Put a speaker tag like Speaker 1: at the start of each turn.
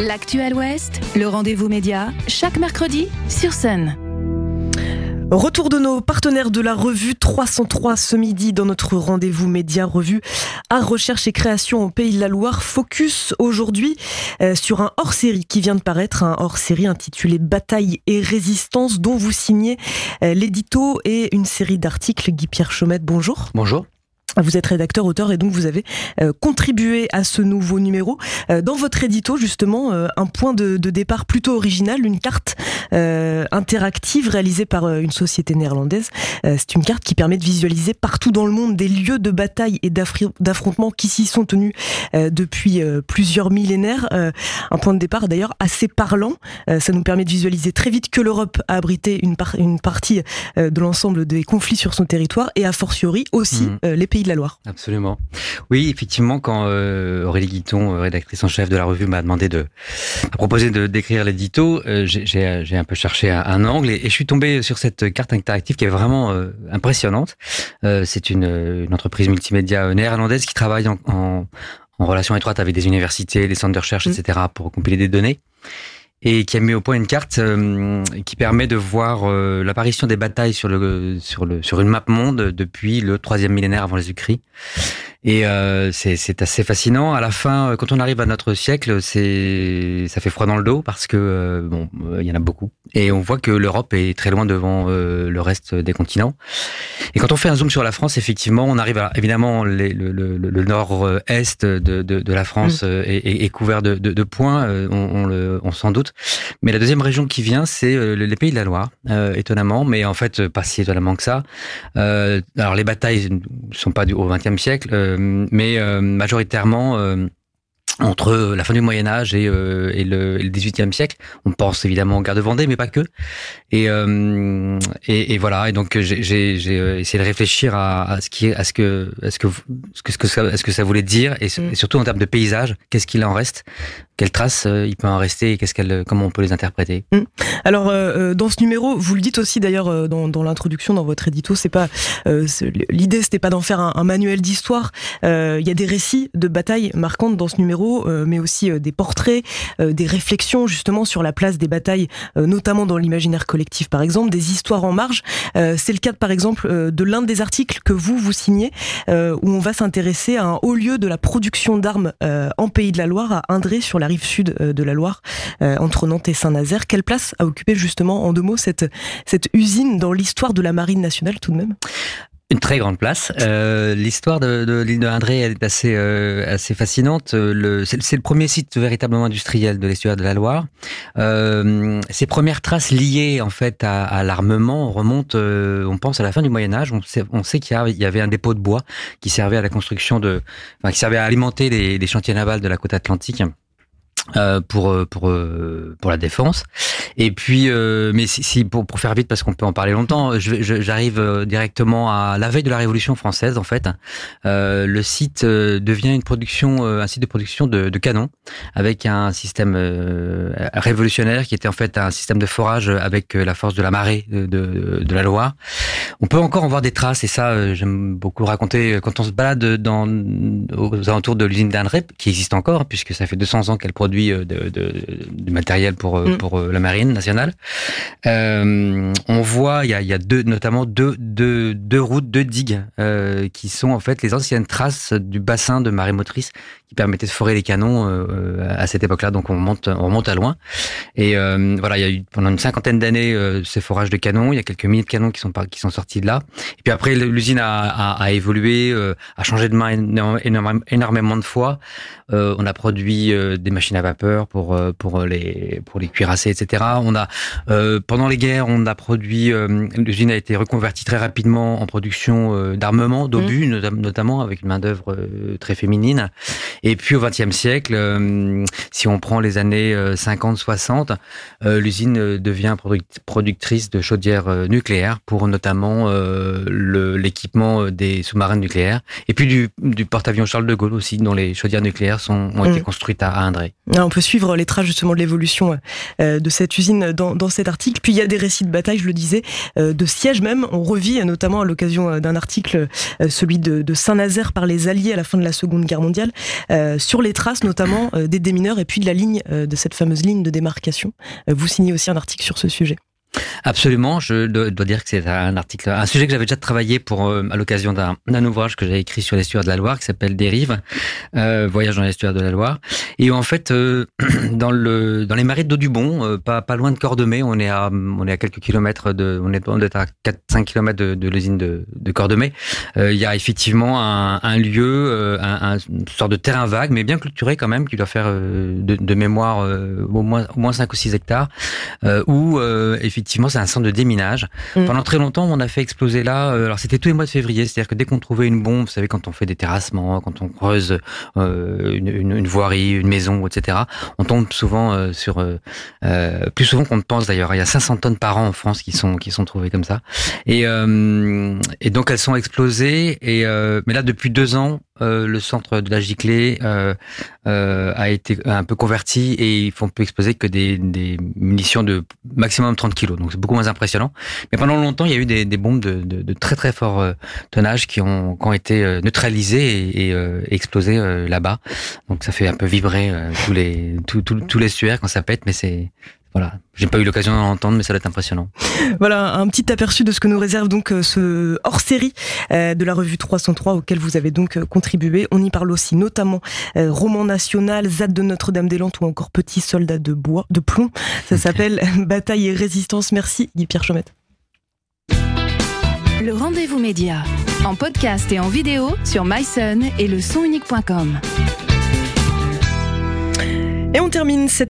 Speaker 1: L'actuel Ouest, le rendez-vous média, chaque mercredi sur Sun.
Speaker 2: Retour de nos partenaires de la revue 303 ce midi dans notre rendez-vous média revue à recherche et création au Pays de la Loire. Focus aujourd'hui euh, sur un hors-série qui vient de paraître, un hors-série intitulé Bataille et résistance dont vous signez euh, l'édito et une série d'articles. Guy-Pierre Chaumette, bonjour.
Speaker 3: Bonjour.
Speaker 2: Vous êtes rédacteur, auteur et donc vous avez euh, contribué à ce nouveau numéro. Euh, dans votre édito, justement, euh, un point de, de, départ plutôt original, une carte interactive réalisée par une société néerlandaise. C'est une carte qui permet de visualiser partout dans le monde des lieux de bataille et d'affrontement qui s'y sont tenus depuis plusieurs millénaires. un point de départ d'ailleurs assez parlant. ça nous permet de visualiser très vite que l'Europe a abrité une, par une partie de l'ensemble des conflits sur son territoire et a fortiori aussi mmh. les pays de la Loire.
Speaker 3: Absolument. Oui, effectivement, quand euh, Aurélie Guiton, euh, rédactrice en chef de la revue, m'a demandé de proposer de d'écrire l'édito, euh, j'ai un peu cherché un, angle et, je suis tombé sur cette carte interactive qui est vraiment impressionnante. C'est une, une, entreprise multimédia néerlandaise qui travaille en, en, en, relation étroite avec des universités, des centres de recherche, mmh. etc., pour compiler des données et qui a mis au point une carte qui permet de voir l'apparition des batailles sur le sur le sur une map monde depuis le troisième millénaire avant Jésus-Christ et euh, c'est assez fascinant. À la fin, euh, quand on arrive à notre siècle, c'est ça fait froid dans le dos parce que euh, bon, il y en a beaucoup. Et on voit que l'Europe est très loin devant le reste des continents. Et quand on fait un zoom sur la France, effectivement, on arrive à évidemment les, le, le, le nord-est de, de, de, la France mmh. est, est, couvert de, de points, on, on, le, on s'en doute. Mais la deuxième région qui vient, c'est les pays de la Loire, étonnamment, mais en fait pas si étonnamment que ça. alors les batailles ne sont pas du, au XXe siècle euh, mais euh, majoritairement euh, entre la fin du Moyen Âge et, et le, XVIIIe siècle. On pense évidemment aux guerres de Vendée, mais pas que. Et, et, et, voilà. Et donc j'ai essayé de réfléchir à, à, ce qui, à ce que, à ce que, ce que, ce que ça, ce que ça voulait dire, et, mm. et surtout en termes de paysage, qu'est-ce qu'il en reste quelles traces euh, il peut en rester et qu'est-ce qu'elle, comment on peut les interpréter?
Speaker 2: Mmh. Alors euh, euh, dans ce numéro, vous le dites aussi d'ailleurs dans, l'introduction, dans votre édito, c'est pas l'idée, c'était pas d'en faire un, manuel d'histoire. Il y a des récits de batailles marquantes dans ce numéro, mais aussi des portraits, des réflexions justement sur la place des batailles, notamment dans l'imaginaire collectif par exemple, des histoires en marge. c'est le cas par exemple de l'un des articles que vous vous signez, où on va s'intéresser à un haut lieu de la production d'armes en Pays de la Loire, à Indré sur la rive sud euh, de la Loire, euh, entre Nantes et Saint-Nazaire. Quelle place a occupé justement, en deux mots, cette, cette usine dans l'histoire de la Marine nationale tout de même?
Speaker 3: Une très grande place. Euh, L'histoire de, l'île de Indré est assez assez fascinante. C'est le premier site véritablement industriel de l'estuaire de la Loire. Ses premières traces liées en fait à, l'armement remontent, on pense à la fin du Moyen Âge. On sait, qu'il y, avait un dépôt de bois qui servait à la construction de, qui servait à alimenter les chantiers navals de la côte atlantique. Euh, pour euh, pour euh, pour la défense. Et puis mais si, si pour pour faire vite parce qu'on peut en parler longtemps j'arrive directement à la veille de la Révolution française en fait. Le site devient une production un site de production de, de canons avec un système révolutionnaire qui était en fait un système de forage avec la force de la marée de, de, de la Loire on peut encore en voir des traces et ça j'aime beaucoup raconter quand on se balade dans aux alentours de l'usine d'Anrep qui existe encore puisque ça fait 200 ans qu'elle produit de, de, du matériel pour, euh, mm. pour euh, la marine nationale. Euh, on voit, il y a, y a deux, notamment deux, deux, deux routes, deux digues euh, qui sont en fait les anciennes traces du bassin de marée motrice qui permettait de forer les canons euh, à cette époque-là. Donc on monte, on remonte à loin. Et voilà, il y a eu pendant une cinquantaine d'années ces forages de canons. Il y a quelques milliers de canons qui sont qui sont sortis de là. Et puis après, l'usine a, a, a, évolué, a changé de main énormément, énormément de fois. on a produit des machines à vapeur pour euh, pour les pour les cuirassés, etc. On a euh, pendant les guerres, on a produit euh, l'usine a été reconvertie très rapidement en production d'armement, d'obus mmh. notamment avec une main d'œuvre très féminine. Et puis au XXe siècle, si on prend les années 50-60, l'usine devient productrice de chaudières nucléaires pour notamment l'équipement des sous-marins nucléaires et puis du, du porte-avions Charles de Gaulle aussi, dont les chaudières nucléaires sont, ont été mmh. construites à, à Indré.
Speaker 2: On peut suivre les traces justement de l'évolution euh, de cette usine dans, dans, cet article. Puis il y a des récits de bataille, je le disais, euh, de sièges même. On revit notamment à l'occasion euh, d'un article, celui de, de Saint-Nazaire par les Alliés à la fin de la Seconde Guerre mondiale. Sur les traces notamment des démineurs et puis de la ligne, de cette fameuse ligne de démarcation. vous signez aussi un article sur ce sujet.
Speaker 3: Absolument, je dois dire que c'est un article, un sujet que j'avais déjà travaillé pour euh, à l'occasion d'un ouvrage que j'ai écrit sur l'estuaire de la Loire qui s'appelle Dérive, euh, voyage dans l'estuaire de la Loire. Et en fait, euh, dans le dans les marais d'eau du Bon, euh, pas loin de Cordemais, on est à quelques kilomètres de on est, à 4 5 kilomètres de, l'usine de, de Cordemais. il y a effectivement un, lieu, un, un, une sorte de terrain vague, mais bien clôturé quand même, qui doit faire de, de mémoire au moins au moins 5 ou 6 hectares, où effectivement effectivement, c'est un centre de déminage. Mm. Pendant très longtemps, on a fait exploser là. Euh, alors, c'était tous les mois de février. C'est-à-dire que dès qu'on trouvait une bombe, vous savez, quand on fait des terrassements, quand on creuse euh, une, une, une, voirie, une maison, etc., on tombe souvent euh, sur euh, plus souvent qu'on ne pense d'ailleurs. Il y a 500 tonnes par an en France qui sont qui sont trouvées comme ça. Et, et donc elles sont explosées. Et mais là, depuis deux ans, euh, le centre de la Giclée euh, euh, a été un peu converti et ils font peut exploser que des, munitions de maximum 30 kilos. Donc c'est beaucoup moins impressionnant. Mais pendant longtemps, il y a eu des, bombes de, très très fort tonnage qui ont, été neutralisées et, et explosées là-bas. Donc ça fait un peu vibrer tous les tous, tous, tous les suaires quand ça pète, mais c'est voilà, j'ai pas eu l'occasion d'en entendre, mais ça va être impressionnant.
Speaker 2: Voilà, un petit aperçu de ce que nous réserve donc euh, ce hors-série euh, de la revue 303 auquel vous avez donc euh, contribué. On y parle aussi notamment roman national, ZAD de Notre-Dame-des-Landes ou encore Petit soldat de bois, de plomb. Ça s'appelle Bataille et résistance. Merci Guy Pierre Chaumette.
Speaker 1: Le rendez-vous média en podcast et en vidéo sur myson et le sonunique.com.
Speaker 2: Et on termine cette